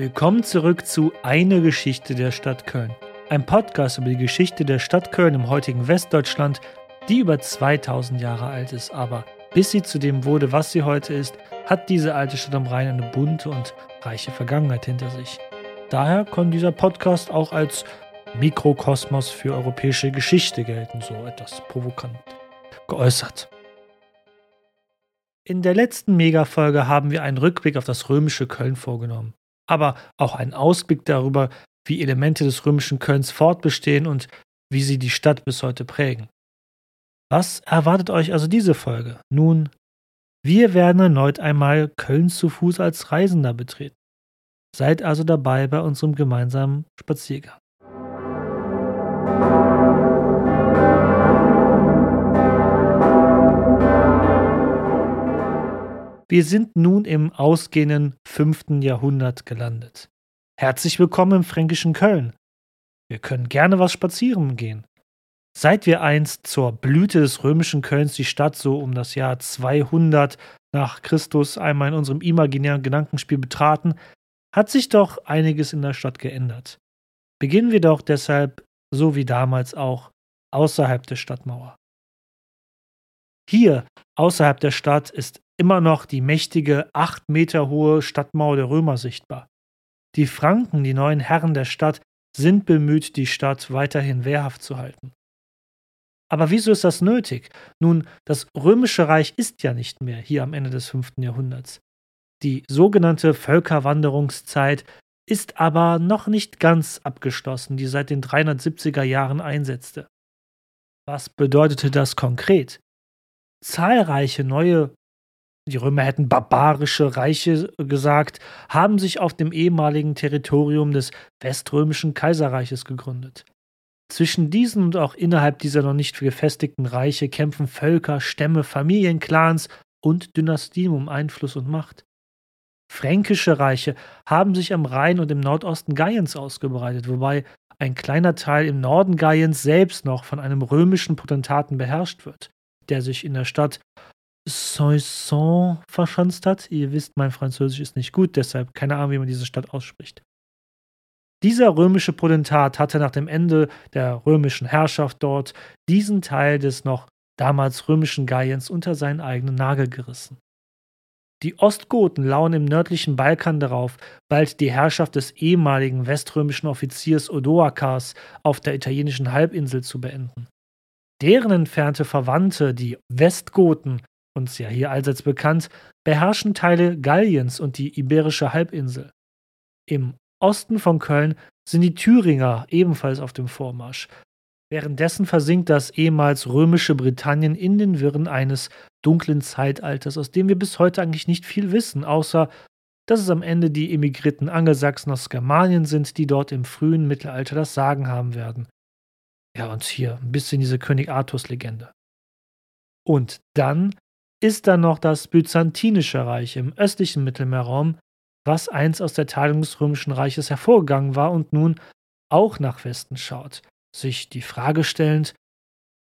Willkommen zurück zu Eine Geschichte der Stadt Köln. Ein Podcast über die Geschichte der Stadt Köln im heutigen Westdeutschland, die über 2000 Jahre alt ist. Aber bis sie zu dem wurde, was sie heute ist, hat diese alte Stadt am Rhein eine bunte und reiche Vergangenheit hinter sich. Daher kann dieser Podcast auch als Mikrokosmos für europäische Geschichte gelten, so etwas provokant geäußert. In der letzten Megafolge haben wir einen Rückblick auf das römische Köln vorgenommen aber auch einen Ausblick darüber, wie Elemente des römischen Kölns fortbestehen und wie sie die Stadt bis heute prägen. Was erwartet euch also diese Folge? Nun, wir werden erneut einmal Köln zu Fuß als Reisender betreten. Seid also dabei bei unserem gemeinsamen Spaziergang. Wir sind nun im ausgehenden 5. Jahrhundert gelandet. Herzlich willkommen im fränkischen Köln. Wir können gerne was spazieren gehen. Seit wir einst zur Blüte des römischen Kölns die Stadt so um das Jahr 200 nach Christus einmal in unserem imaginären Gedankenspiel betraten, hat sich doch einiges in der Stadt geändert. Beginnen wir doch deshalb, so wie damals auch, außerhalb der Stadtmauer. Hier, außerhalb der Stadt, ist immer noch die mächtige, acht Meter hohe Stadtmauer der Römer sichtbar. Die Franken, die neuen Herren der Stadt, sind bemüht, die Stadt weiterhin wehrhaft zu halten. Aber wieso ist das nötig? Nun, das römische Reich ist ja nicht mehr hier am Ende des 5. Jahrhunderts. Die sogenannte Völkerwanderungszeit ist aber noch nicht ganz abgeschlossen, die seit den 370er Jahren einsetzte. Was bedeutete das konkret? Zahlreiche neue die Römer hätten barbarische Reiche gesagt, haben sich auf dem ehemaligen Territorium des Weströmischen Kaiserreiches gegründet. Zwischen diesen und auch innerhalb dieser noch nicht gefestigten Reiche kämpfen Völker, Stämme, Familien, Clans und Dynastien um Einfluss und Macht. Fränkische Reiche haben sich am Rhein und im Nordosten Gaiens ausgebreitet, wobei ein kleiner Teil im Norden Gaiens selbst noch von einem römischen Potentaten beherrscht wird, der sich in der Stadt Soissons verschanzt hat. Ihr wisst, mein Französisch ist nicht gut, deshalb keine Ahnung, wie man diese Stadt ausspricht. Dieser römische Potentat hatte nach dem Ende der römischen Herrschaft dort diesen Teil des noch damals römischen Gaiens unter seinen eigenen Nagel gerissen. Die Ostgoten lauern im nördlichen Balkan darauf, bald die Herrschaft des ehemaligen weströmischen Offiziers Odoakars auf der italienischen Halbinsel zu beenden. Deren entfernte Verwandte, die Westgoten, uns ja hier allseits bekannt, beherrschen Teile Galliens und die Iberische Halbinsel. Im Osten von Köln sind die Thüringer ebenfalls auf dem Vormarsch. Währenddessen versinkt das ehemals römische Britannien in den Wirren eines dunklen Zeitalters, aus dem wir bis heute eigentlich nicht viel wissen, außer dass es am Ende die emigrierten Angelsachsen aus Germanien sind, die dort im frühen Mittelalter das Sagen haben werden. Ja, und hier ein bisschen diese König Artus-Legende. Und dann ist dann noch das Byzantinische Reich im östlichen Mittelmeerraum, was einst aus der Teilung des Römischen Reiches hervorgegangen war und nun auch nach Westen schaut, sich die Frage stellend,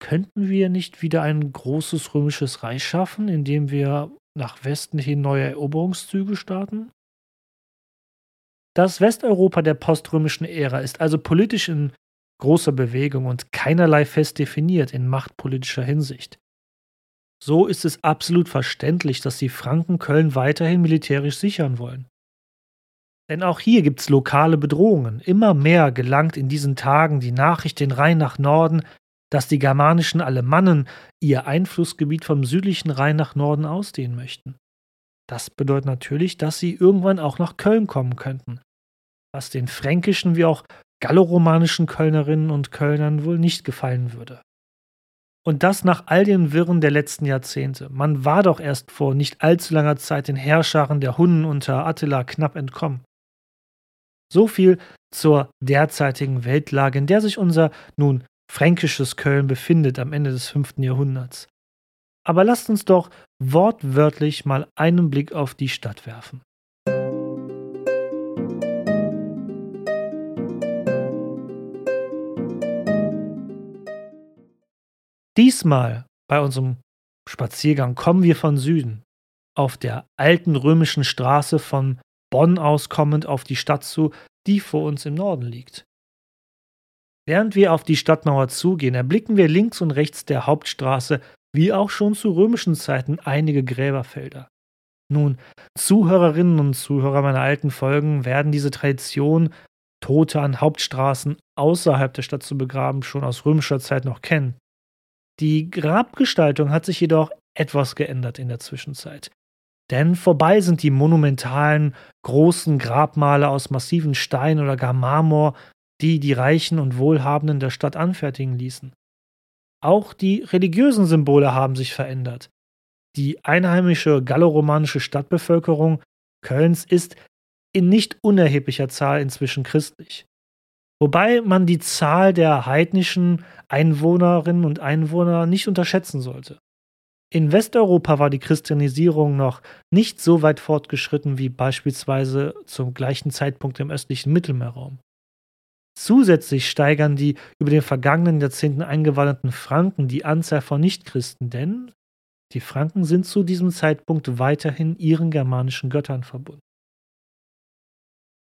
könnten wir nicht wieder ein großes römisches Reich schaffen, indem wir nach Westen hin neue Eroberungszüge starten? Das Westeuropa der poströmischen Ära ist also politisch in großer Bewegung und keinerlei fest definiert in machtpolitischer Hinsicht. So ist es absolut verständlich, dass die Franken Köln weiterhin militärisch sichern wollen. Denn auch hier gibt es lokale Bedrohungen. Immer mehr gelangt in diesen Tagen die Nachricht den Rhein nach Norden, dass die germanischen Alemannen ihr Einflussgebiet vom südlichen Rhein nach Norden ausdehnen möchten. Das bedeutet natürlich, dass sie irgendwann auch nach Köln kommen könnten, was den fränkischen wie auch galloromanischen Kölnerinnen und Kölnern wohl nicht gefallen würde. Und das nach all den Wirren der letzten Jahrzehnte. Man war doch erst vor nicht allzu langer Zeit den Herrscharen der Hunnen unter Attila knapp entkommen. So viel zur derzeitigen Weltlage, in der sich unser nun fränkisches Köln befindet am Ende des 5. Jahrhunderts. Aber lasst uns doch wortwörtlich mal einen Blick auf die Stadt werfen. Diesmal bei unserem Spaziergang kommen wir von Süden. Auf der alten römischen Straße von Bonn auskommend auf die Stadt zu, die vor uns im Norden liegt. Während wir auf die Stadtmauer zugehen, erblicken wir links und rechts der Hauptstraße, wie auch schon zu römischen Zeiten, einige Gräberfelder. Nun, Zuhörerinnen und Zuhörer meiner alten Folgen werden diese Tradition, Tote an Hauptstraßen außerhalb der Stadt zu begraben, schon aus römischer Zeit noch kennen. Die Grabgestaltung hat sich jedoch etwas geändert in der Zwischenzeit. Denn vorbei sind die monumentalen, großen Grabmale aus massiven Stein oder gar Marmor, die die Reichen und Wohlhabenden der Stadt anfertigen ließen. Auch die religiösen Symbole haben sich verändert. Die einheimische galloromanische Stadtbevölkerung Kölns ist in nicht unerheblicher Zahl inzwischen christlich. Wobei man die Zahl der heidnischen Einwohnerinnen und Einwohner nicht unterschätzen sollte. In Westeuropa war die Christianisierung noch nicht so weit fortgeschritten wie beispielsweise zum gleichen Zeitpunkt im östlichen Mittelmeerraum. Zusätzlich steigern die über den vergangenen Jahrzehnten eingewanderten Franken die Anzahl von Nichtchristen, denn die Franken sind zu diesem Zeitpunkt weiterhin ihren germanischen Göttern verbunden.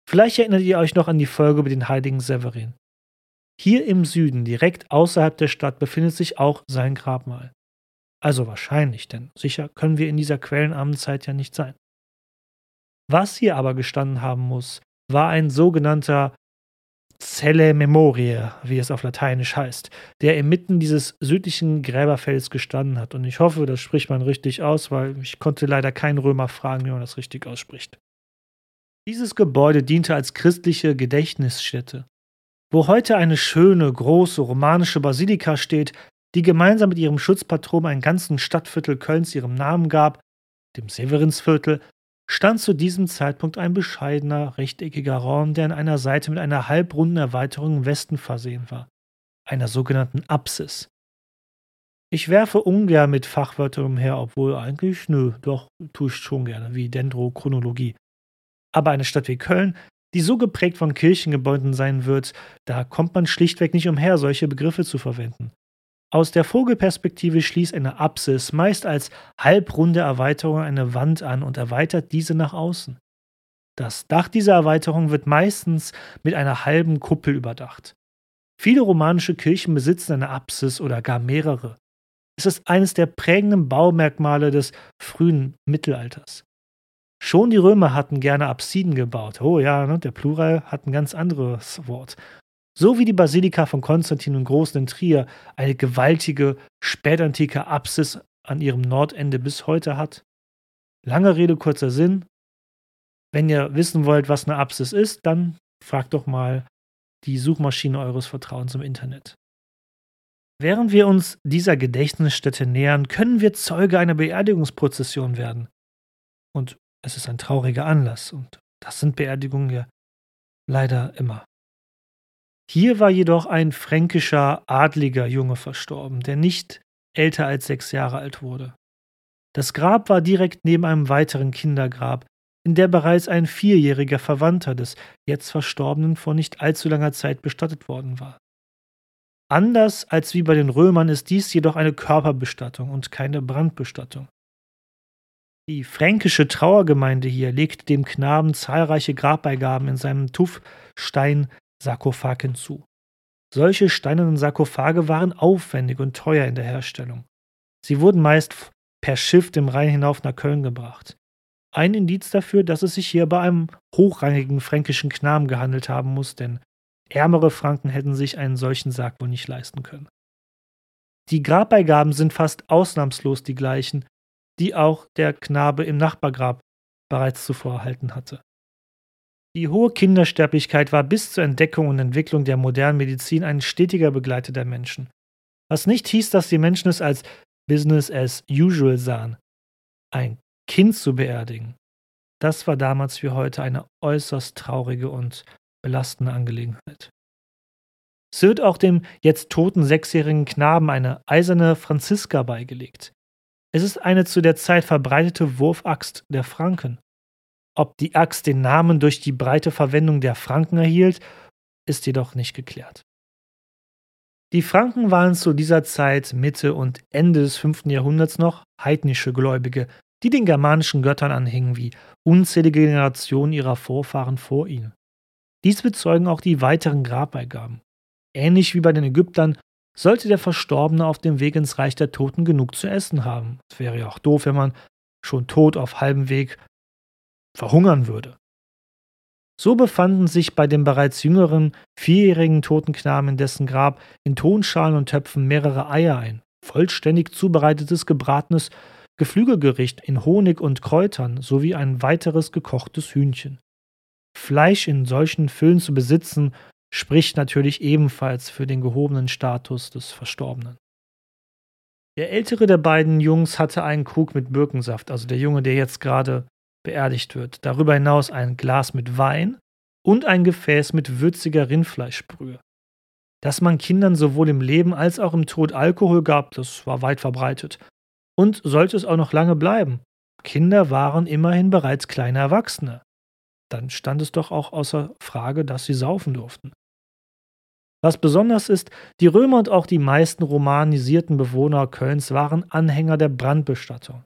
Vielleicht erinnert ihr euch noch an die Folge über den heiligen Severin. Hier im Süden, direkt außerhalb der Stadt, befindet sich auch sein Grabmal. Also wahrscheinlich, denn sicher können wir in dieser quellenarmen Zeit ja nicht sein. Was hier aber gestanden haben muss, war ein sogenannter Celle Memoriae, wie es auf Lateinisch heißt, der inmitten dieses südlichen Gräberfelds gestanden hat. Und ich hoffe, das spricht man richtig aus, weil ich konnte leider keinen Römer fragen, wie man das richtig ausspricht. Dieses Gebäude diente als christliche Gedächtnisstätte. Wo heute eine schöne, große romanische Basilika steht, die gemeinsam mit ihrem Schutzpatron ein ganzen Stadtviertel Kölns ihrem Namen gab, dem Severinsviertel, stand zu diesem Zeitpunkt ein bescheidener, rechteckiger Raum, der an einer Seite mit einer halbrunden Erweiterung im Westen versehen war, einer sogenannten Apsis. Ich werfe ungern mit Fachwörtern umher, obwohl eigentlich, nö, doch, tue ich schon gerne, wie Dendrochronologie. Aber eine Stadt wie Köln, die so geprägt von Kirchengebäuden sein wird, da kommt man schlichtweg nicht umher, solche Begriffe zu verwenden. Aus der Vogelperspektive schließt eine Apsis meist als halbrunde Erweiterung eine Wand an und erweitert diese nach außen. Das Dach dieser Erweiterung wird meistens mit einer halben Kuppel überdacht. Viele romanische Kirchen besitzen eine Apsis oder gar mehrere. Es ist eines der prägenden Baumerkmale des frühen Mittelalters. Schon die Römer hatten gerne Apsiden gebaut. Oh ja, ne, der Plural hat ein ganz anderes Wort so wie die Basilika von Konstantin dem Großen in Trier eine gewaltige spätantike Apsis an ihrem Nordende bis heute hat. Lange Rede, kurzer Sinn. Wenn ihr wissen wollt, was eine Apsis ist, dann fragt doch mal die Suchmaschine eures Vertrauens im Internet. Während wir uns dieser Gedächtnisstätte nähern, können wir Zeuge einer Beerdigungsprozession werden. Und es ist ein trauriger Anlass, und das sind Beerdigungen ja leider immer. Hier war jedoch ein fränkischer adliger Junge verstorben, der nicht älter als sechs Jahre alt wurde. Das Grab war direkt neben einem weiteren Kindergrab, in der bereits ein vierjähriger Verwandter des jetzt Verstorbenen vor nicht allzu langer Zeit bestattet worden war. Anders als wie bei den Römern ist dies jedoch eine Körperbestattung und keine Brandbestattung. Die fränkische Trauergemeinde hier legte dem Knaben zahlreiche Grabbeigaben in seinem Tuffstein Sarkophag hinzu. Solche steinernen Sarkophage waren aufwendig und teuer in der Herstellung. Sie wurden meist per Schiff dem Rhein hinauf nach Köln gebracht. Ein Indiz dafür, dass es sich hier bei einem hochrangigen fränkischen Knaben gehandelt haben muss, denn ärmere Franken hätten sich einen solchen Sarg wohl nicht leisten können. Die Grabbeigaben sind fast ausnahmslos die gleichen, die auch der Knabe im Nachbargrab bereits zuvor erhalten hatte. Die hohe Kindersterblichkeit war bis zur Entdeckung und Entwicklung der modernen Medizin ein stetiger Begleiter der Menschen. Was nicht hieß, dass die Menschen es als Business as usual sahen. Ein Kind zu beerdigen, das war damals wie heute eine äußerst traurige und belastende Angelegenheit. Es wird auch dem jetzt toten sechsjährigen Knaben eine eiserne Franziska beigelegt. Es ist eine zu der Zeit verbreitete Wurfaxt der Franken. Ob die Axt den Namen durch die breite Verwendung der Franken erhielt, ist jedoch nicht geklärt. Die Franken waren zu dieser Zeit Mitte und Ende des 5. Jahrhunderts noch heidnische Gläubige, die den germanischen Göttern anhingen, wie unzählige Generationen ihrer Vorfahren vor ihnen. Dies bezeugen auch die weiteren Grabbeigaben. Ähnlich wie bei den Ägyptern sollte der Verstorbene auf dem Weg ins Reich der Toten genug zu essen haben. Es wäre ja auch doof, wenn man schon tot auf halbem Weg verhungern würde. So befanden sich bei dem bereits jüngeren, vierjährigen Totenknaben in dessen Grab in Tonschalen und Töpfen mehrere Eier ein, vollständig zubereitetes gebratenes Geflügelgericht in Honig und Kräutern sowie ein weiteres gekochtes Hühnchen. Fleisch in solchen Füllen zu besitzen, spricht natürlich ebenfalls für den gehobenen Status des Verstorbenen. Der ältere der beiden Jungs hatte einen Krug mit Birkensaft, also der Junge, der jetzt gerade beerdigt wird. Darüber hinaus ein Glas mit Wein und ein Gefäß mit würziger Rindfleischbrühe. Dass man Kindern sowohl im Leben als auch im Tod Alkohol gab, das war weit verbreitet. Und sollte es auch noch lange bleiben. Kinder waren immerhin bereits kleine Erwachsene. Dann stand es doch auch außer Frage, dass sie saufen durften. Was besonders ist, die Römer und auch die meisten romanisierten Bewohner Kölns waren Anhänger der Brandbestattung.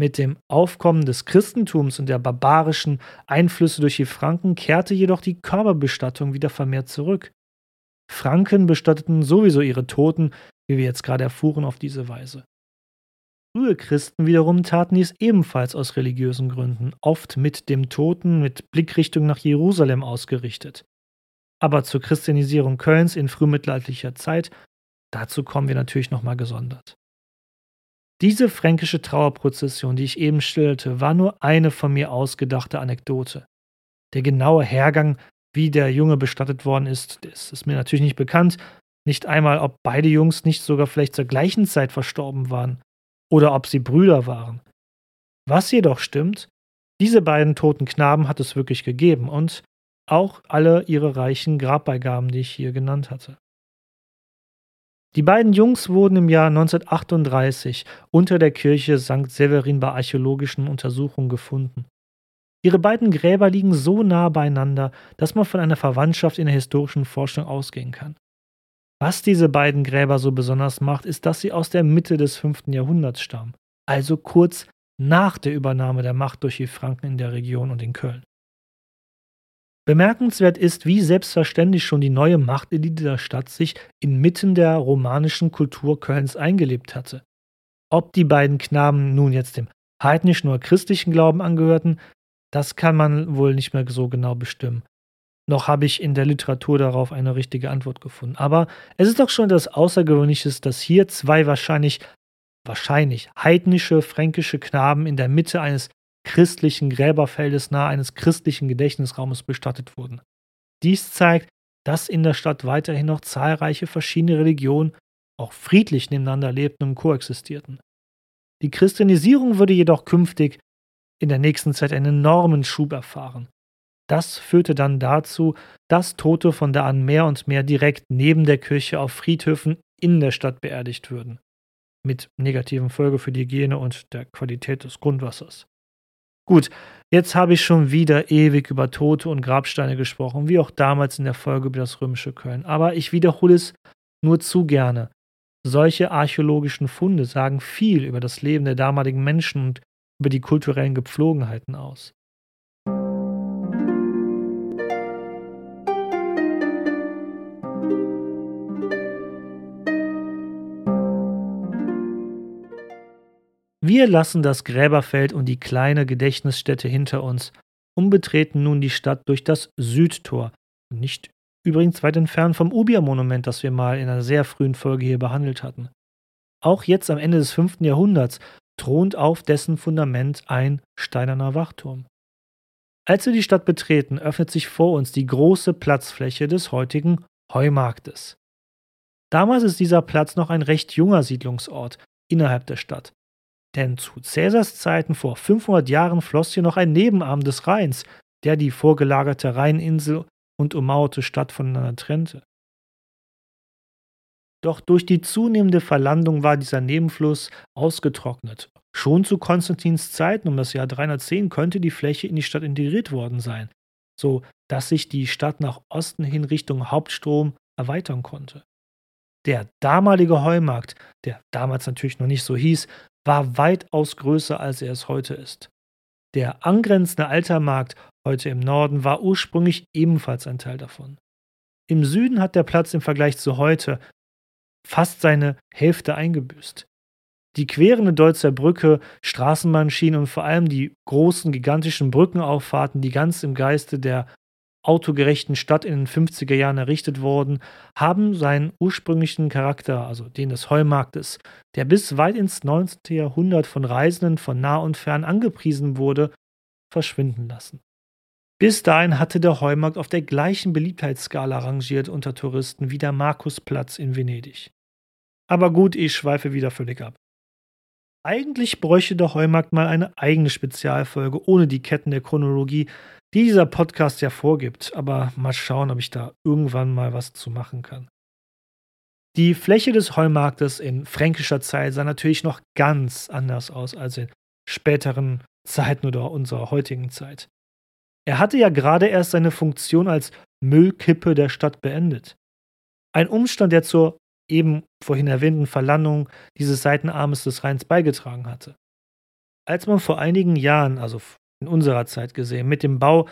Mit dem Aufkommen des Christentums und der barbarischen Einflüsse durch die Franken kehrte jedoch die Körperbestattung wieder vermehrt zurück. Franken bestatteten sowieso ihre Toten, wie wir jetzt gerade erfuhren, auf diese Weise. Frühe Christen wiederum taten dies ebenfalls aus religiösen Gründen, oft mit dem Toten mit Blickrichtung nach Jerusalem ausgerichtet. Aber zur Christianisierung Kölns in frühmittelalterlicher Zeit, dazu kommen wir natürlich nochmal gesondert. Diese fränkische Trauerprozession, die ich eben schilderte, war nur eine von mir ausgedachte Anekdote. Der genaue Hergang, wie der Junge bestattet worden ist, ist mir natürlich nicht bekannt. Nicht einmal, ob beide Jungs nicht sogar vielleicht zur gleichen Zeit verstorben waren oder ob sie Brüder waren. Was jedoch stimmt, diese beiden toten Knaben hat es wirklich gegeben und auch alle ihre reichen Grabbeigaben, die ich hier genannt hatte. Die beiden Jungs wurden im Jahr 1938 unter der Kirche St. Severin bei archäologischen Untersuchungen gefunden. Ihre beiden Gräber liegen so nah beieinander, dass man von einer Verwandtschaft in der historischen Forschung ausgehen kann. Was diese beiden Gräber so besonders macht, ist, dass sie aus der Mitte des 5. Jahrhunderts stammen, also kurz nach der Übernahme der Macht durch die Franken in der Region und in Köln. Bemerkenswert ist, wie selbstverständlich schon die neue Machtelite der Stadt sich inmitten der romanischen Kultur Kölns eingelebt hatte. Ob die beiden Knaben nun jetzt dem heidnischen oder christlichen Glauben angehörten, das kann man wohl nicht mehr so genau bestimmen. Noch habe ich in der Literatur darauf eine richtige Antwort gefunden. Aber es ist doch schon etwas Außergewöhnliches, dass hier zwei wahrscheinlich, wahrscheinlich heidnische fränkische Knaben in der Mitte eines christlichen Gräberfeldes nahe eines christlichen Gedächtnisraumes bestattet wurden. Dies zeigt, dass in der Stadt weiterhin noch zahlreiche verschiedene Religionen auch friedlich nebeneinander lebten und koexistierten. Die Christianisierung würde jedoch künftig in der nächsten Zeit einen enormen Schub erfahren. Das führte dann dazu, dass Tote von da an mehr und mehr direkt neben der Kirche auf Friedhöfen in der Stadt beerdigt würden. Mit negativen Folge für die Hygiene und der Qualität des Grundwassers. Gut, jetzt habe ich schon wieder ewig über Tote und Grabsteine gesprochen, wie auch damals in der Folge über das römische Köln. Aber ich wiederhole es nur zu gerne. Solche archäologischen Funde sagen viel über das Leben der damaligen Menschen und über die kulturellen Gepflogenheiten aus. Wir lassen das Gräberfeld und die kleine Gedächtnisstätte hinter uns und betreten nun die Stadt durch das Südtor. Nicht übrigens weit entfernt vom Ubia-Monument, das wir mal in einer sehr frühen Folge hier behandelt hatten. Auch jetzt am Ende des 5. Jahrhunderts thront auf dessen Fundament ein steinerner Wachturm. Als wir die Stadt betreten, öffnet sich vor uns die große Platzfläche des heutigen Heumarktes. Damals ist dieser Platz noch ein recht junger Siedlungsort innerhalb der Stadt. Denn zu Cäsars Zeiten vor 500 Jahren floss hier noch ein Nebenarm des Rheins, der die vorgelagerte Rheininsel und ummauerte Stadt voneinander trennte. Doch durch die zunehmende Verlandung war dieser Nebenfluss ausgetrocknet. Schon zu Konstantins Zeiten um das Jahr 310 könnte die Fläche in die Stadt integriert worden sein, so dass sich die Stadt nach Osten hin Richtung Hauptstrom erweitern konnte. Der damalige Heumarkt, der damals natürlich noch nicht so hieß, war weitaus größer, als er es heute ist. Der angrenzende Altermarkt heute im Norden war ursprünglich ebenfalls ein Teil davon. Im Süden hat der Platz im Vergleich zu heute fast seine Hälfte eingebüßt. Die querende Deutzer Brücke, Straßenbahnschienen und vor allem die großen, gigantischen Brückenauffahrten, die ganz im Geiste der autogerechten Stadt in den 50er Jahren errichtet wurden, haben seinen ursprünglichen Charakter, also den des Heumarktes, der bis weit ins 19. Jahrhundert von Reisenden von nah und fern angepriesen wurde, verschwinden lassen. Bis dahin hatte der Heumarkt auf der gleichen Beliebtheitsskala rangiert unter Touristen wie der Markusplatz in Venedig. Aber gut, ich schweife wieder völlig ab. Eigentlich bräuchte der Heumarkt mal eine eigene Spezialfolge ohne die Ketten der Chronologie, die dieser Podcast ja vorgibt, aber mal schauen, ob ich da irgendwann mal was zu machen kann. Die Fläche des Heumarktes in fränkischer Zeit sah natürlich noch ganz anders aus als in späteren Zeiten oder unserer heutigen Zeit. Er hatte ja gerade erst seine Funktion als Müllkippe der Stadt beendet. Ein Umstand, der zur eben vorhin erwähnten Verlandung dieses Seitenarmes des Rheins beigetragen hatte. Als man vor einigen Jahren, also in unserer Zeit gesehen, mit dem Bau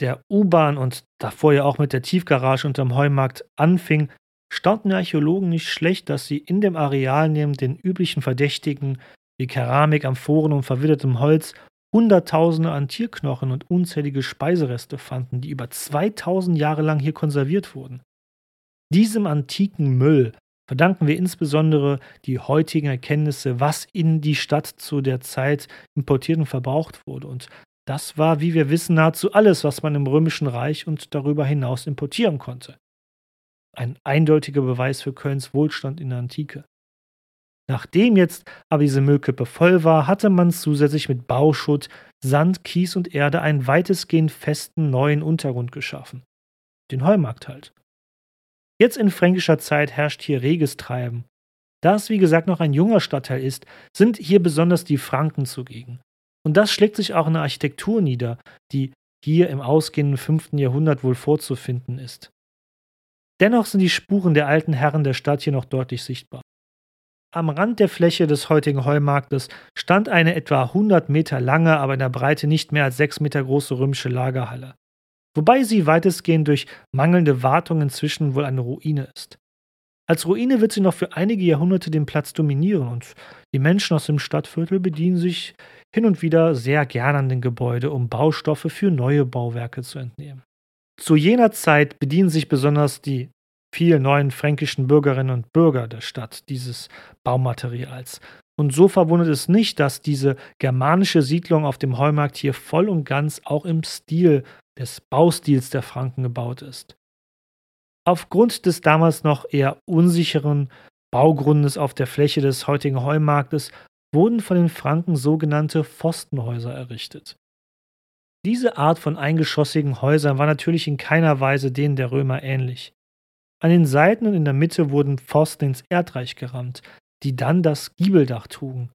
der U-Bahn und davor ja auch mit der Tiefgarage unterm Heumarkt anfing, staunten die Archäologen nicht schlecht, dass sie in dem Areal neben den üblichen Verdächtigen wie Keramik, Amphoren und verwittertem Holz Hunderttausende an Tierknochen und unzählige Speisereste fanden, die über 2000 Jahre lang hier konserviert wurden. Diesem antiken Müll verdanken wir insbesondere die heutigen Erkenntnisse, was in die Stadt zu der Zeit importiert und verbraucht wurde. Und das war, wie wir wissen, nahezu alles, was man im Römischen Reich und darüber hinaus importieren konnte. Ein eindeutiger Beweis für Kölns Wohlstand in der Antike. Nachdem jetzt aber diese Müllkippe voll war, hatte man zusätzlich mit Bauschutt, Sand, Kies und Erde einen weitestgehend festen neuen Untergrund geschaffen. Den Heumarkt halt. Jetzt in fränkischer Zeit herrscht hier reges Treiben. Da es wie gesagt noch ein junger Stadtteil ist, sind hier besonders die Franken zugegen. Und das schlägt sich auch in der Architektur nieder, die hier im ausgehenden 5. Jahrhundert wohl vorzufinden ist. Dennoch sind die Spuren der alten Herren der Stadt hier noch deutlich sichtbar. Am Rand der Fläche des heutigen Heumarktes stand eine etwa 100 Meter lange, aber in der Breite nicht mehr als 6 Meter große römische Lagerhalle wobei sie weitestgehend durch mangelnde Wartung inzwischen wohl eine Ruine ist. Als Ruine wird sie noch für einige Jahrhunderte den Platz dominieren und die Menschen aus dem Stadtviertel bedienen sich hin und wieder sehr gern an den Gebäude, um Baustoffe für neue Bauwerke zu entnehmen. Zu jener Zeit bedienen sich besonders die vielen neuen fränkischen Bürgerinnen und Bürger der Stadt dieses Baumaterials. Und so verwundert es nicht, dass diese germanische Siedlung auf dem Heumarkt hier voll und ganz auch im Stil des Baustils der Franken gebaut ist. Aufgrund des damals noch eher unsicheren Baugrundes auf der Fläche des heutigen Heumarktes wurden von den Franken sogenannte Pfostenhäuser errichtet. Diese Art von eingeschossigen Häusern war natürlich in keiner Weise denen der Römer ähnlich. An den Seiten und in der Mitte wurden Pfosten ins Erdreich gerammt, die dann das Giebeldach trugen.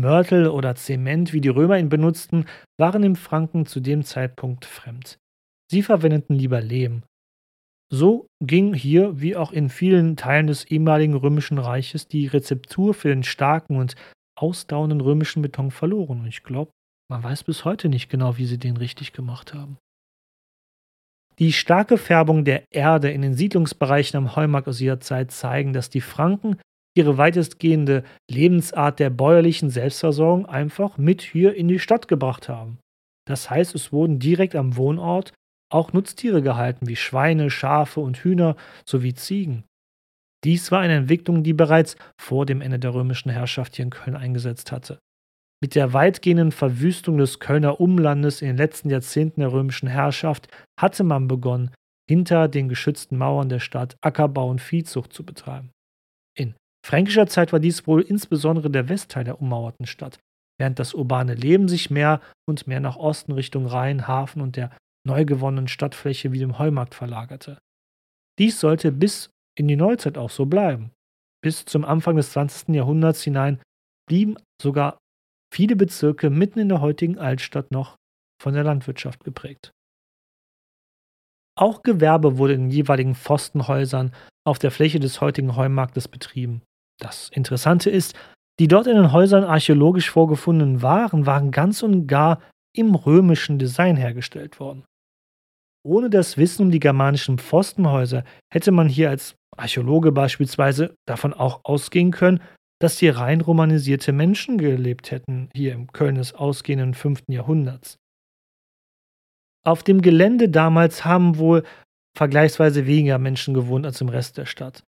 Mörtel oder Zement, wie die Römer ihn benutzten, waren dem Franken zu dem Zeitpunkt fremd. Sie verwendeten lieber Lehm. So ging hier, wie auch in vielen Teilen des ehemaligen römischen Reiches, die Rezeptur für den starken und ausdauernden römischen Beton verloren. Und ich glaube, man weiß bis heute nicht genau, wie sie den richtig gemacht haben. Die starke Färbung der Erde in den Siedlungsbereichen am Heumarkt aus ihrer Zeit zeigen, dass die Franken ihre weitestgehende Lebensart der bäuerlichen Selbstversorgung einfach mit hier in die Stadt gebracht haben. Das heißt, es wurden direkt am Wohnort auch Nutztiere gehalten, wie Schweine, Schafe und Hühner sowie Ziegen. Dies war eine Entwicklung, die bereits vor dem Ende der römischen Herrschaft hier in Köln eingesetzt hatte. Mit der weitgehenden Verwüstung des Kölner Umlandes in den letzten Jahrzehnten der römischen Herrschaft hatte man begonnen, hinter den geschützten Mauern der Stadt Ackerbau und Viehzucht zu betreiben. Fränkischer Zeit war dies wohl insbesondere der Westteil der ummauerten Stadt, während das urbane Leben sich mehr und mehr nach Osten Richtung Rhein, Hafen und der neu gewonnenen Stadtfläche wie dem Heumarkt verlagerte. Dies sollte bis in die Neuzeit auch so bleiben. Bis zum Anfang des 20. Jahrhunderts hinein blieben sogar viele Bezirke mitten in der heutigen Altstadt noch von der Landwirtschaft geprägt. Auch Gewerbe wurde in jeweiligen Pfostenhäusern auf der Fläche des heutigen Heumarktes betrieben. Das Interessante ist, Die dort in den Häusern archäologisch vorgefundenen Waren waren ganz und gar im römischen Design hergestellt worden. Ohne das Wissen um die germanischen Pfostenhäuser hätte man hier als Archäologe beispielsweise davon auch ausgehen können, dass hier rein romanisierte Menschen gelebt hätten, hier im Köln des ausgehenden 5. Jahrhunderts. Auf dem Gelände damals haben wohl vergleichsweise weniger Menschen gewohnt als im Rest der Stadt.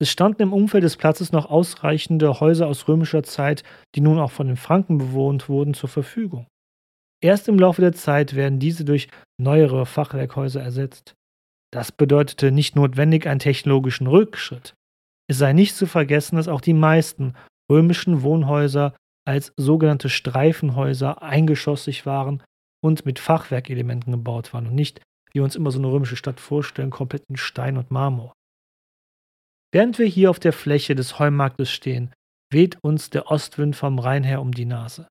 Es standen im Umfeld des Platzes noch ausreichende Häuser aus römischer Zeit, die nun auch von den Franken bewohnt wurden, zur Verfügung. Erst im Laufe der Zeit werden diese durch neuere Fachwerkhäuser ersetzt. Das bedeutete nicht notwendig einen technologischen Rückschritt. Es sei nicht zu vergessen, dass auch die meisten römischen Wohnhäuser als sogenannte Streifenhäuser eingeschossig waren und mit Fachwerkelementen gebaut waren und nicht, wie wir uns immer so eine römische Stadt vorstellen, komplett in Stein und Marmor. Während wir hier auf der Fläche des Heumarktes stehen, weht uns der Ostwind vom Rhein her um die Nase.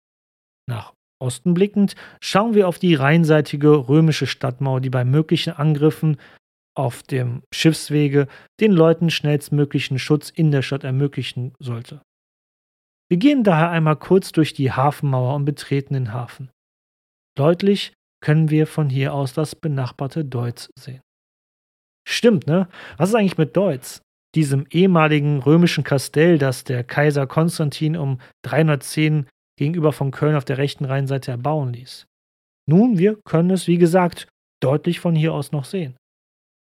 Nach Osten blickend schauen wir auf die rheinseitige römische Stadtmauer, die bei möglichen Angriffen auf dem Schiffswege den Leuten schnellstmöglichen Schutz in der Stadt ermöglichen sollte. Wir gehen daher einmal kurz durch die Hafenmauer und betreten den Hafen. Deutlich können wir von hier aus das benachbarte Deutz sehen. Stimmt, ne? Was ist eigentlich mit Deutz? Diesem ehemaligen römischen Kastell, das der Kaiser Konstantin um 310 gegenüber von Köln auf der rechten Rheinseite erbauen ließ. Nun, wir können es, wie gesagt, deutlich von hier aus noch sehen.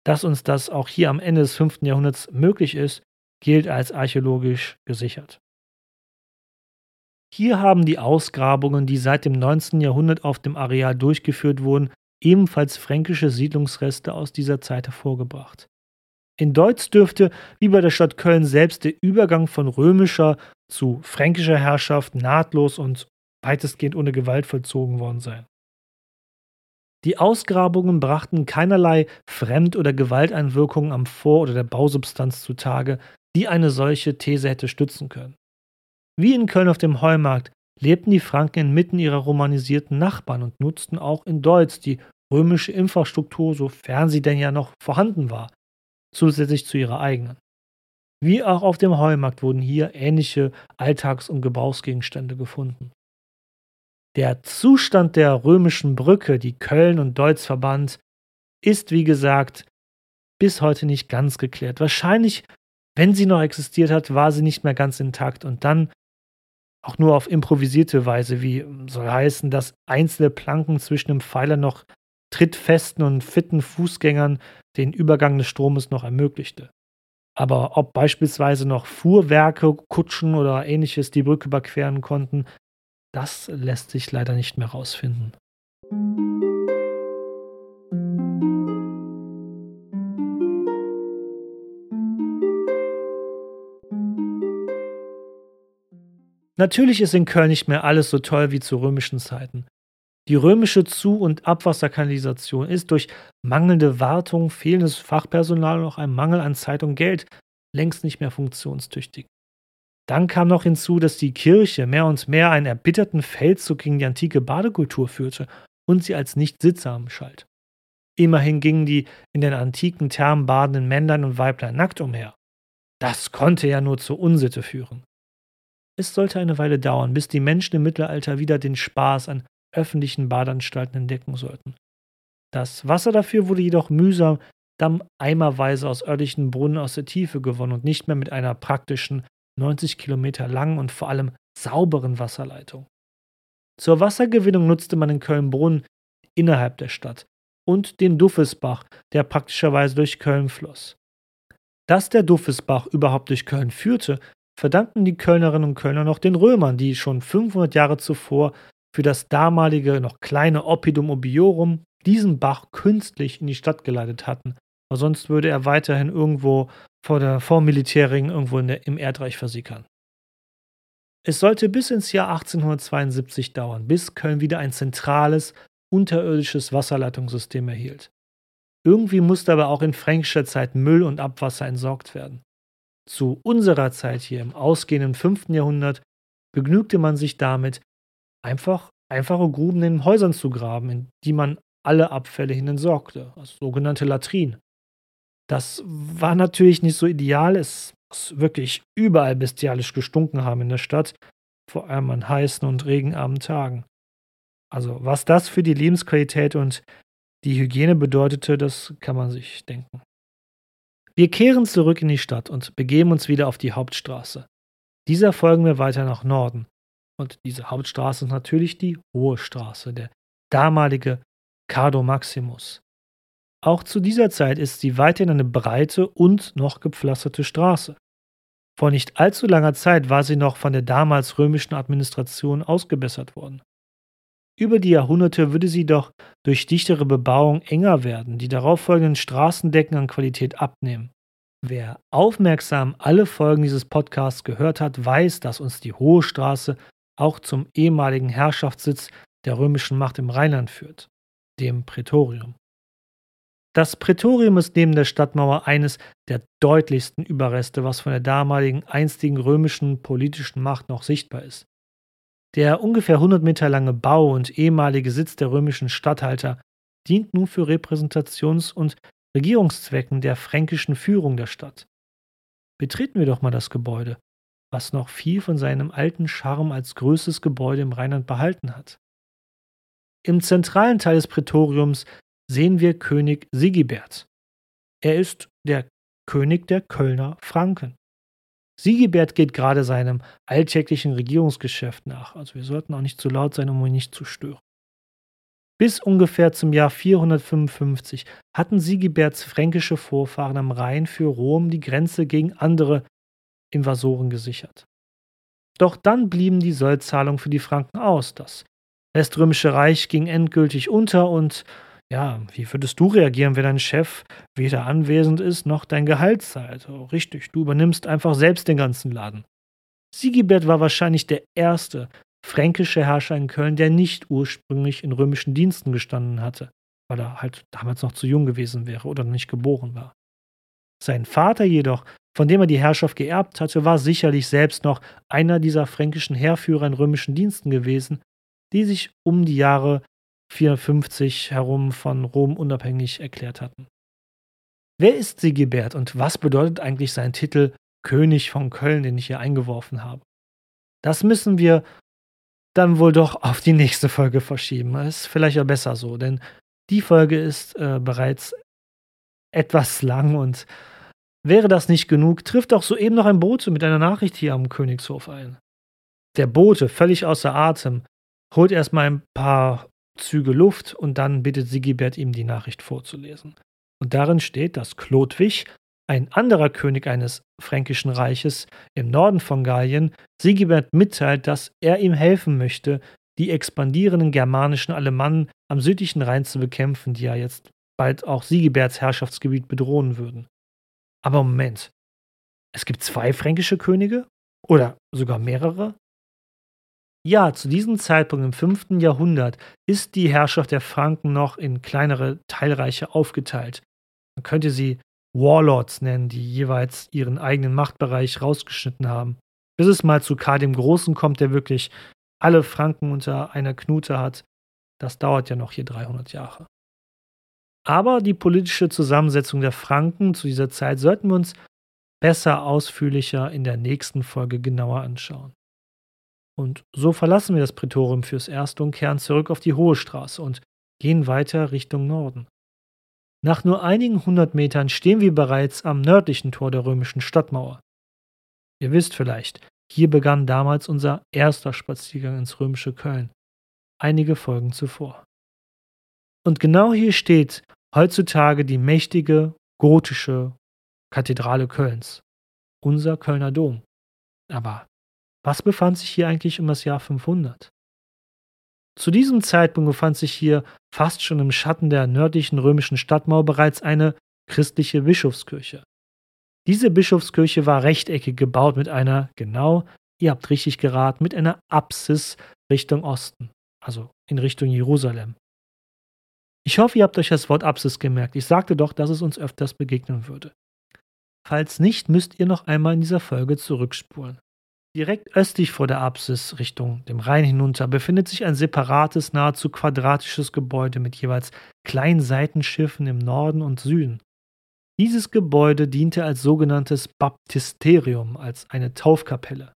Dass uns das auch hier am Ende des 5. Jahrhunderts möglich ist, gilt als archäologisch gesichert. Hier haben die Ausgrabungen, die seit dem 19. Jahrhundert auf dem Areal durchgeführt wurden, ebenfalls fränkische Siedlungsreste aus dieser Zeit hervorgebracht. In Deutz dürfte, wie bei der Stadt Köln selbst, der Übergang von römischer zu fränkischer Herrschaft nahtlos und weitestgehend ohne Gewalt vollzogen worden sein. Die Ausgrabungen brachten keinerlei Fremd- oder Gewalteinwirkungen am Vor- oder der Bausubstanz zutage, die eine solche These hätte stützen können. Wie in Köln auf dem Heumarkt lebten die Franken inmitten ihrer romanisierten Nachbarn und nutzten auch in Deutz die römische Infrastruktur, sofern sie denn ja noch vorhanden war, zusätzlich zu ihrer eigenen. Wie auch auf dem Heumarkt wurden hier ähnliche Alltags- und Gebrauchsgegenstände gefunden. Der Zustand der römischen Brücke, die Köln und Deutz verband, ist, wie gesagt, bis heute nicht ganz geklärt. Wahrscheinlich, wenn sie noch existiert hat, war sie nicht mehr ganz intakt und dann auch nur auf improvisierte Weise, wie soll heißen, dass einzelne Planken zwischen dem Pfeiler noch trittfesten und fitten Fußgängern den Übergang des Stromes noch ermöglichte. Aber ob beispielsweise noch Fuhrwerke, Kutschen oder ähnliches die Brücke überqueren konnten, das lässt sich leider nicht mehr rausfinden. Natürlich ist in Köln nicht mehr alles so toll wie zu römischen Zeiten. Die römische Zu- und Abwasserkanalisation ist durch mangelnde Wartung, fehlendes Fachpersonal und auch ein Mangel an Zeit und Geld längst nicht mehr funktionstüchtig. Dann kam noch hinzu, dass die Kirche mehr und mehr einen erbitterten Feldzug gegen die antike Badekultur führte und sie als nicht sittsam schalt. Immerhin gingen die in den antiken Thermen badenden Männlein und Weiblein nackt umher. Das konnte ja nur zur Unsitte führen. Es sollte eine Weile dauern, bis die Menschen im Mittelalter wieder den Spaß an öffentlichen Badeanstalten entdecken sollten. Das Wasser dafür wurde jedoch mühsam dammeimerweise aus örtlichen Brunnen aus der Tiefe gewonnen und nicht mehr mit einer praktischen 90 Kilometer langen und vor allem sauberen Wasserleitung. Zur Wassergewinnung nutzte man in Köln Brunnen innerhalb der Stadt und den Duffesbach, der praktischerweise durch Köln floss. Dass der Duffesbach überhaupt durch Köln führte, verdankten die Kölnerinnen und Kölner noch den Römern, die schon 500 Jahre zuvor für das damalige noch kleine Oppidum Obiorum diesen Bach künstlich in die Stadt geleitet hatten, weil sonst würde er weiterhin irgendwo vor der Vormilitärring irgendwo der, im Erdreich versickern. Es sollte bis ins Jahr 1872 dauern, bis Köln wieder ein zentrales, unterirdisches Wasserleitungssystem erhielt. Irgendwie musste aber auch in fränkischer Zeit Müll und Abwasser entsorgt werden. Zu unserer Zeit hier im ausgehenden 5. Jahrhundert begnügte man sich damit, einfach einfache Gruben in Häusern zu graben, in die man alle Abfälle hin entsorgte, also sogenannte Latrinen. Das war natürlich nicht so ideal. Es es wirklich überall bestialisch gestunken haben in der Stadt, vor allem an heißen und regenarmen Tagen. Also, was das für die Lebensqualität und die Hygiene bedeutete, das kann man sich denken. Wir kehren zurück in die Stadt und begeben uns wieder auf die Hauptstraße. Dieser folgen wir weiter nach Norden. Und diese Hauptstraße ist natürlich die Hohe Straße, der damalige Cardo Maximus. Auch zu dieser Zeit ist sie weiterhin eine breite und noch gepflasterte Straße. Vor nicht allzu langer Zeit war sie noch von der damals römischen Administration ausgebessert worden. Über die Jahrhunderte würde sie doch durch dichtere Bebauung enger werden, die darauffolgenden Straßendecken an Qualität abnehmen. Wer aufmerksam alle Folgen dieses Podcasts gehört hat, weiß, dass uns die Hohe Straße auch zum ehemaligen Herrschaftssitz der römischen Macht im Rheinland führt, dem Prätorium. Das Prätorium ist neben der Stadtmauer eines der deutlichsten Überreste, was von der damaligen einstigen römischen politischen Macht noch sichtbar ist. Der ungefähr 100 Meter lange Bau und ehemalige Sitz der römischen Statthalter dient nun für Repräsentations- und Regierungszwecken der fränkischen Führung der Stadt. Betreten wir doch mal das Gebäude, was noch viel von seinem alten Charme als größtes Gebäude im Rheinland behalten hat. Im zentralen Teil des Prätoriums sehen wir König Sigibert. Er ist der König der Kölner Franken. Sigibert geht gerade seinem alltäglichen Regierungsgeschäft nach, also wir sollten auch nicht zu laut sein, um ihn nicht zu stören. Bis ungefähr zum Jahr 455 hatten Sigiberts fränkische Vorfahren am Rhein für Rom die Grenze gegen andere Invasoren gesichert. Doch dann blieben die Sollzahlungen für die Franken aus. Das Weströmische Reich ging endgültig unter und ja, wie würdest du reagieren, wenn dein Chef weder anwesend ist noch dein Gehalt zahlt? Oh, richtig, du übernimmst einfach selbst den ganzen Laden. Sigibert war wahrscheinlich der erste fränkische Herrscher in Köln, der nicht ursprünglich in römischen Diensten gestanden hatte, weil er halt damals noch zu jung gewesen wäre oder nicht geboren war. Sein Vater jedoch, von dem er die Herrschaft geerbt hatte, war sicherlich selbst noch einer dieser fränkischen Heerführer in römischen Diensten gewesen, die sich um die Jahre 450 herum von Rom unabhängig erklärt hatten. Wer ist Sigibert und was bedeutet eigentlich sein Titel König von Köln, den ich hier eingeworfen habe? Das müssen wir dann wohl doch auf die nächste Folge verschieben. Ist vielleicht ja besser so, denn die Folge ist äh, bereits etwas lang und wäre das nicht genug, trifft auch soeben noch ein Bote mit einer Nachricht hier am Königshof ein. Der Bote, völlig außer Atem, holt erstmal ein paar Züge Luft und dann bittet Sigibert ihm die Nachricht vorzulesen. Und darin steht, dass Chlodwig, ein anderer König eines fränkischen Reiches im Norden von Gallien, Sigibert mitteilt, dass er ihm helfen möchte, die expandierenden germanischen Alemannen am südlichen Rhein zu bekämpfen, die ja jetzt bald auch Sigiberts Herrschaftsgebiet bedrohen würden. Aber Moment, es gibt zwei fränkische Könige? Oder sogar mehrere? Ja, zu diesem Zeitpunkt im 5. Jahrhundert ist die Herrschaft der Franken noch in kleinere Teilreiche aufgeteilt. Man könnte sie Warlords nennen, die jeweils ihren eigenen Machtbereich rausgeschnitten haben. Bis es mal zu Karl dem Großen kommt, der wirklich alle Franken unter einer Knute hat. Das dauert ja noch hier 300 Jahre. Aber die politische Zusammensetzung der Franken zu dieser Zeit sollten wir uns besser ausführlicher in der nächsten Folge genauer anschauen. Und so verlassen wir das Prätorium fürs Erste und kehren zurück auf die Hohe Straße und gehen weiter Richtung Norden. Nach nur einigen hundert Metern stehen wir bereits am nördlichen Tor der römischen Stadtmauer. Ihr wisst vielleicht, hier begann damals unser erster Spaziergang ins römische Köln, einige Folgen zuvor. Und genau hier steht heutzutage die mächtige gotische Kathedrale Kölns, unser Kölner Dom. Aber was befand sich hier eigentlich um das Jahr 500? Zu diesem Zeitpunkt befand sich hier fast schon im Schatten der nördlichen römischen Stadtmauer bereits eine christliche Bischofskirche. Diese Bischofskirche war rechteckig gebaut mit einer, genau, ihr habt richtig geraten, mit einer Apsis Richtung Osten, also in Richtung Jerusalem. Ich hoffe, ihr habt euch das Wort Apsis gemerkt. Ich sagte doch, dass es uns öfters begegnen würde. Falls nicht, müsst ihr noch einmal in dieser Folge zurückspulen. Direkt östlich vor der Apsis Richtung dem Rhein hinunter befindet sich ein separates, nahezu quadratisches Gebäude mit jeweils kleinen Seitenschiffen im Norden und Süden. Dieses Gebäude diente als sogenanntes Baptisterium, als eine Taufkapelle.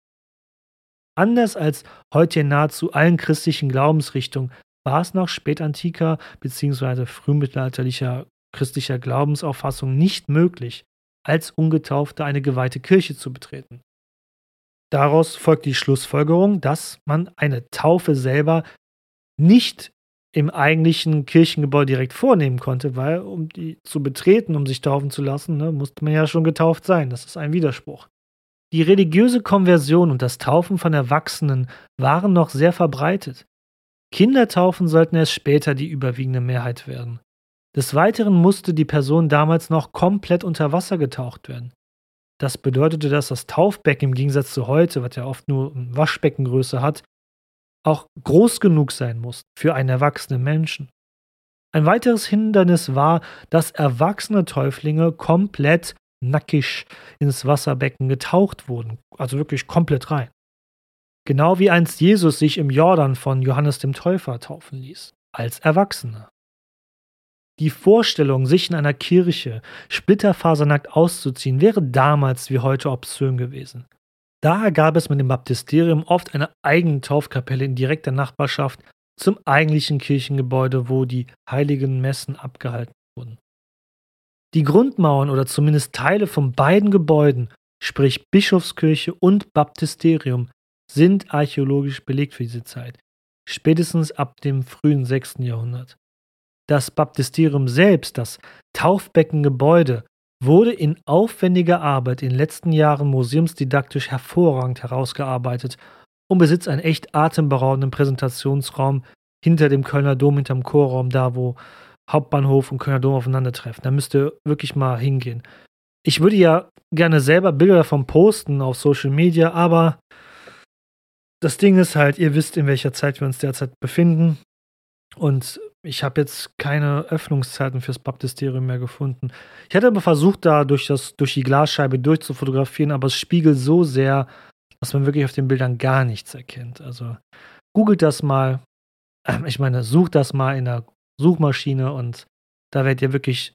Anders als heute in nahezu allen christlichen Glaubensrichtungen war es nach spätantiker bzw. frühmittelalterlicher christlicher Glaubensauffassung nicht möglich, als Ungetaufter eine geweihte Kirche zu betreten. Daraus folgt die Schlussfolgerung, dass man eine Taufe selber nicht im eigentlichen Kirchengebäude direkt vornehmen konnte, weil um die zu betreten, um sich taufen zu lassen, ne, musste man ja schon getauft sein. Das ist ein Widerspruch. Die religiöse Konversion und das Taufen von Erwachsenen waren noch sehr verbreitet. Kindertaufen sollten erst später die überwiegende Mehrheit werden. Des Weiteren musste die Person damals noch komplett unter Wasser getaucht werden. Das bedeutete, dass das Taufbecken im Gegensatz zu heute, was ja oft nur Waschbeckengröße hat, auch groß genug sein muss für einen erwachsenen Menschen. Ein weiteres Hindernis war, dass erwachsene Täuflinge komplett nackig ins Wasserbecken getaucht wurden, also wirklich komplett rein. Genau wie einst Jesus sich im Jordan von Johannes dem Täufer taufen ließ, als Erwachsener. Die Vorstellung, sich in einer Kirche splitterfasernackt auszuziehen, wäre damals wie heute obszön gewesen. Daher gab es mit dem Baptisterium oft eine eigene Taufkapelle in direkter Nachbarschaft zum eigentlichen Kirchengebäude, wo die heiligen Messen abgehalten wurden. Die Grundmauern oder zumindest Teile von beiden Gebäuden, sprich Bischofskirche und Baptisterium, sind archäologisch belegt für diese Zeit, spätestens ab dem frühen 6. Jahrhundert. Das Baptisterium selbst, das Taufbeckengebäude, wurde in aufwendiger Arbeit in den letzten Jahren museumsdidaktisch hervorragend herausgearbeitet und besitzt einen echt atemberaubenden Präsentationsraum hinter dem Kölner Dom, hinterm Chorraum, da wo Hauptbahnhof und Kölner Dom aufeinandertreffen. Da müsst ihr wirklich mal hingehen. Ich würde ja gerne selber Bilder davon posten auf Social Media, aber das Ding ist halt, ihr wisst, in welcher Zeit wir uns derzeit befinden. Und ich habe jetzt keine Öffnungszeiten fürs Baptisterium mehr gefunden. Ich hätte aber versucht, da durch, das, durch die Glasscheibe durchzufotografieren, aber es spiegelt so sehr, dass man wirklich auf den Bildern gar nichts erkennt. Also googelt das mal. Ich meine, sucht das mal in der Suchmaschine und da werdet ihr wirklich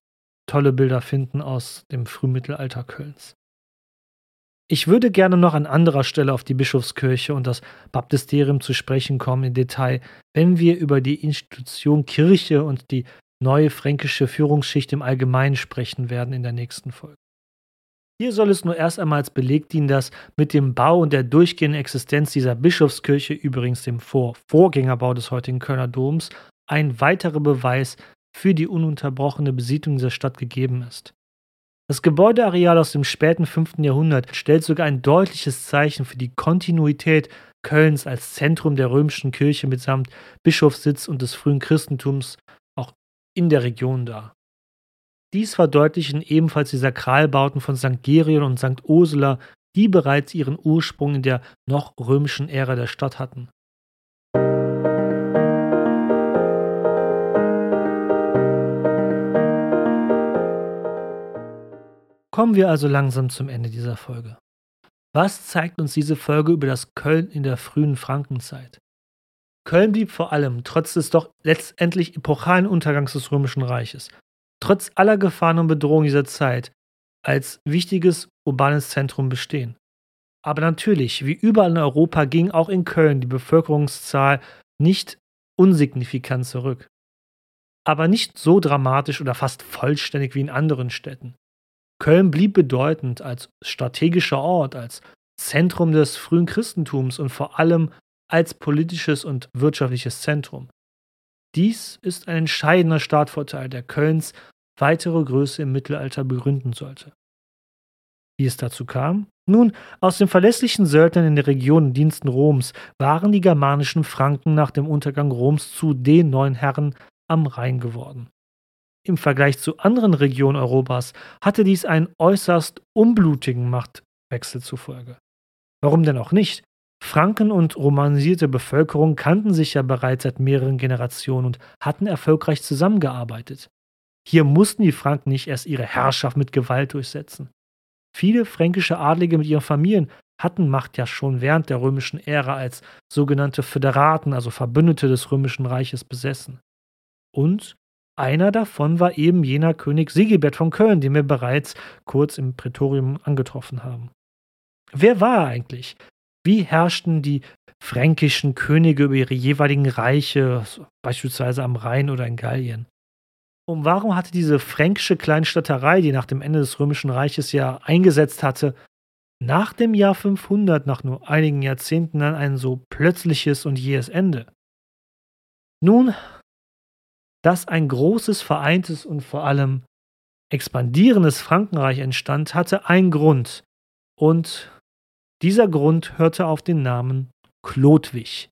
tolle Bilder finden aus dem Frühmittelalter Kölns. Ich würde gerne noch an anderer Stelle auf die Bischofskirche und das Baptisterium zu sprechen kommen im Detail, wenn wir über die Institution Kirche und die neue fränkische Führungsschicht im Allgemeinen sprechen werden in der nächsten Folge. Hier soll es nur erst einmal als Beleg dienen, dass mit dem Bau und der durchgehenden Existenz dieser Bischofskirche, übrigens dem Vor Vorgängerbau des heutigen Kölner Doms, ein weiterer Beweis für die ununterbrochene Besiedlung dieser Stadt gegeben ist. Das Gebäudeareal aus dem späten 5. Jahrhundert stellt sogar ein deutliches Zeichen für die Kontinuität Kölns als Zentrum der römischen Kirche mitsamt Bischofssitz und des frühen Christentums auch in der Region dar. Dies verdeutlichen ebenfalls die Sakralbauten von St. Gerion und St. Ursula, die bereits ihren Ursprung in der noch römischen Ära der Stadt hatten. Kommen wir also langsam zum Ende dieser Folge. Was zeigt uns diese Folge über das Köln in der frühen Frankenzeit? Köln blieb vor allem, trotz des doch letztendlich epochalen Untergangs des Römischen Reiches, trotz aller Gefahren und Bedrohungen dieser Zeit, als wichtiges urbanes Zentrum bestehen. Aber natürlich, wie überall in Europa, ging auch in Köln die Bevölkerungszahl nicht unsignifikant zurück. Aber nicht so dramatisch oder fast vollständig wie in anderen Städten. Köln blieb bedeutend als strategischer Ort, als Zentrum des frühen Christentums und vor allem als politisches und wirtschaftliches Zentrum. Dies ist ein entscheidender Startvorteil, der Kölns weitere Größe im Mittelalter begründen sollte. Wie es dazu kam? Nun, aus den verlässlichen Söldnern in der Region und Diensten Roms waren die germanischen Franken nach dem Untergang Roms zu den neuen Herren am Rhein geworden. Im Vergleich zu anderen Regionen Europas hatte dies einen äußerst unblutigen Machtwechsel zufolge. Warum denn auch nicht? Franken und romanisierte Bevölkerung kannten sich ja bereits seit mehreren Generationen und hatten erfolgreich zusammengearbeitet. Hier mussten die Franken nicht erst ihre Herrschaft mit Gewalt durchsetzen. Viele fränkische Adlige mit ihren Familien hatten Macht ja schon während der römischen Ära als sogenannte Föderaten, also Verbündete des römischen Reiches, besessen. Und einer davon war eben jener König Sigibert von Köln, den wir bereits kurz im Prätorium angetroffen haben. Wer war er eigentlich? Wie herrschten die fränkischen Könige über ihre jeweiligen Reiche, beispielsweise am Rhein oder in Gallien? Und warum hatte diese fränkische Kleinstadterei, die nach dem Ende des Römischen Reiches ja eingesetzt hatte, nach dem Jahr 500, nach nur einigen Jahrzehnten, dann ein so plötzliches und jähes Ende? Nun, dass ein großes, vereintes und vor allem expandierendes Frankenreich entstand, hatte einen Grund. Und dieser Grund hörte auf den Namen Chlodwig.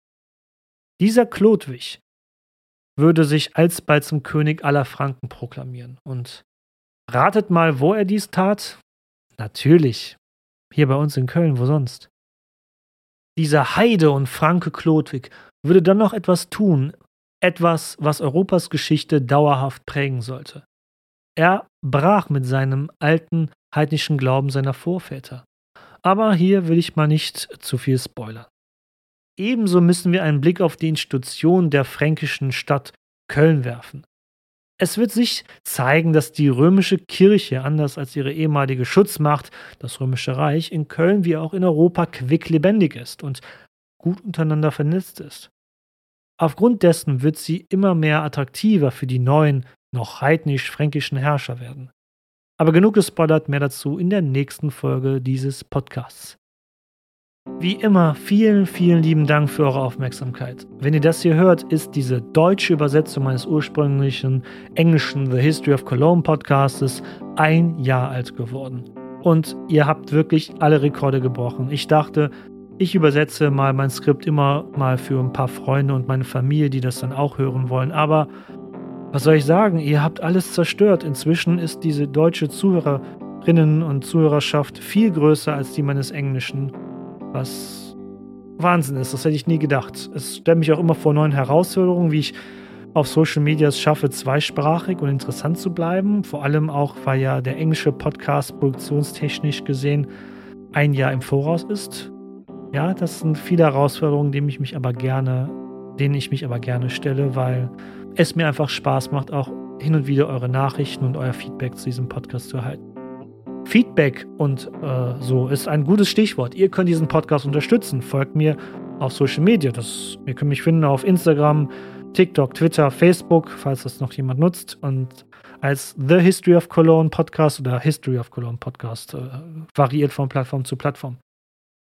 Dieser Chlodwig würde sich alsbald zum König aller Franken proklamieren. Und ratet mal, wo er dies tat? Natürlich, hier bei uns in Köln, wo sonst? Dieser Heide und Franke Chlodwig würde dann noch etwas tun, etwas, was Europas Geschichte dauerhaft prägen sollte. Er brach mit seinem alten heidnischen Glauben seiner Vorväter. Aber hier will ich mal nicht zu viel spoilern. Ebenso müssen wir einen Blick auf die Institution der fränkischen Stadt Köln werfen. Es wird sich zeigen, dass die römische Kirche, anders als ihre ehemalige Schutzmacht, das römische Reich, in Köln wie auch in Europa quicklebendig ist und gut untereinander vernetzt ist. Aufgrund dessen wird sie immer mehr attraktiver für die neuen, noch heidnisch-fränkischen Herrscher werden. Aber genug gespoilert, mehr dazu in der nächsten Folge dieses Podcasts. Wie immer, vielen, vielen lieben Dank für eure Aufmerksamkeit. Wenn ihr das hier hört, ist diese deutsche Übersetzung meines ursprünglichen englischen The History of Cologne Podcastes ein Jahr alt geworden. Und ihr habt wirklich alle Rekorde gebrochen. Ich dachte, ich übersetze mal mein Skript immer mal für ein paar Freunde und meine Familie, die das dann auch hören wollen. Aber was soll ich sagen? Ihr habt alles zerstört. Inzwischen ist diese deutsche Zuhörerinnen und Zuhörerschaft viel größer als die meines Englischen. Was Wahnsinn ist, das hätte ich nie gedacht. Es stellt mich auch immer vor neuen Herausforderungen, wie ich auf Social Media es schaffe, zweisprachig und interessant zu bleiben. Vor allem auch, weil ja der englische Podcast produktionstechnisch gesehen ein Jahr im Voraus ist. Ja, das sind viele Herausforderungen, denen ich mich aber gerne, denen ich mich aber gerne stelle, weil es mir einfach Spaß macht, auch hin und wieder eure Nachrichten und euer Feedback zu diesem Podcast zu erhalten. Feedback und äh, so ist ein gutes Stichwort. Ihr könnt diesen Podcast unterstützen. Folgt mir auf Social Media. Das, ihr könnt mich finden auf Instagram, TikTok, Twitter, Facebook, falls das noch jemand nutzt. Und als The History of Cologne Podcast oder History of Cologne Podcast äh, variiert von Plattform zu Plattform.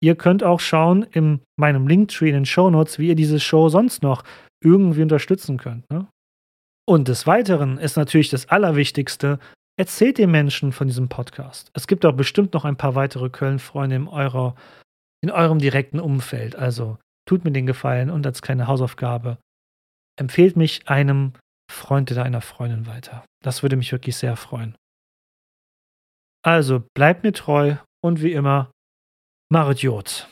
Ihr könnt auch schauen in meinem Linktree in den Show Notes, wie ihr diese Show sonst noch irgendwie unterstützen könnt. Ne? Und des Weiteren ist natürlich das Allerwichtigste, erzählt den Menschen von diesem Podcast. Es gibt auch bestimmt noch ein paar weitere Köln-Freunde in, in eurem direkten Umfeld. Also tut mir den Gefallen und als kleine Hausaufgabe empfehlt mich einem Freund oder einer Freundin weiter. Das würde mich wirklich sehr freuen. Also bleibt mir treu und wie immer, Marit Jod.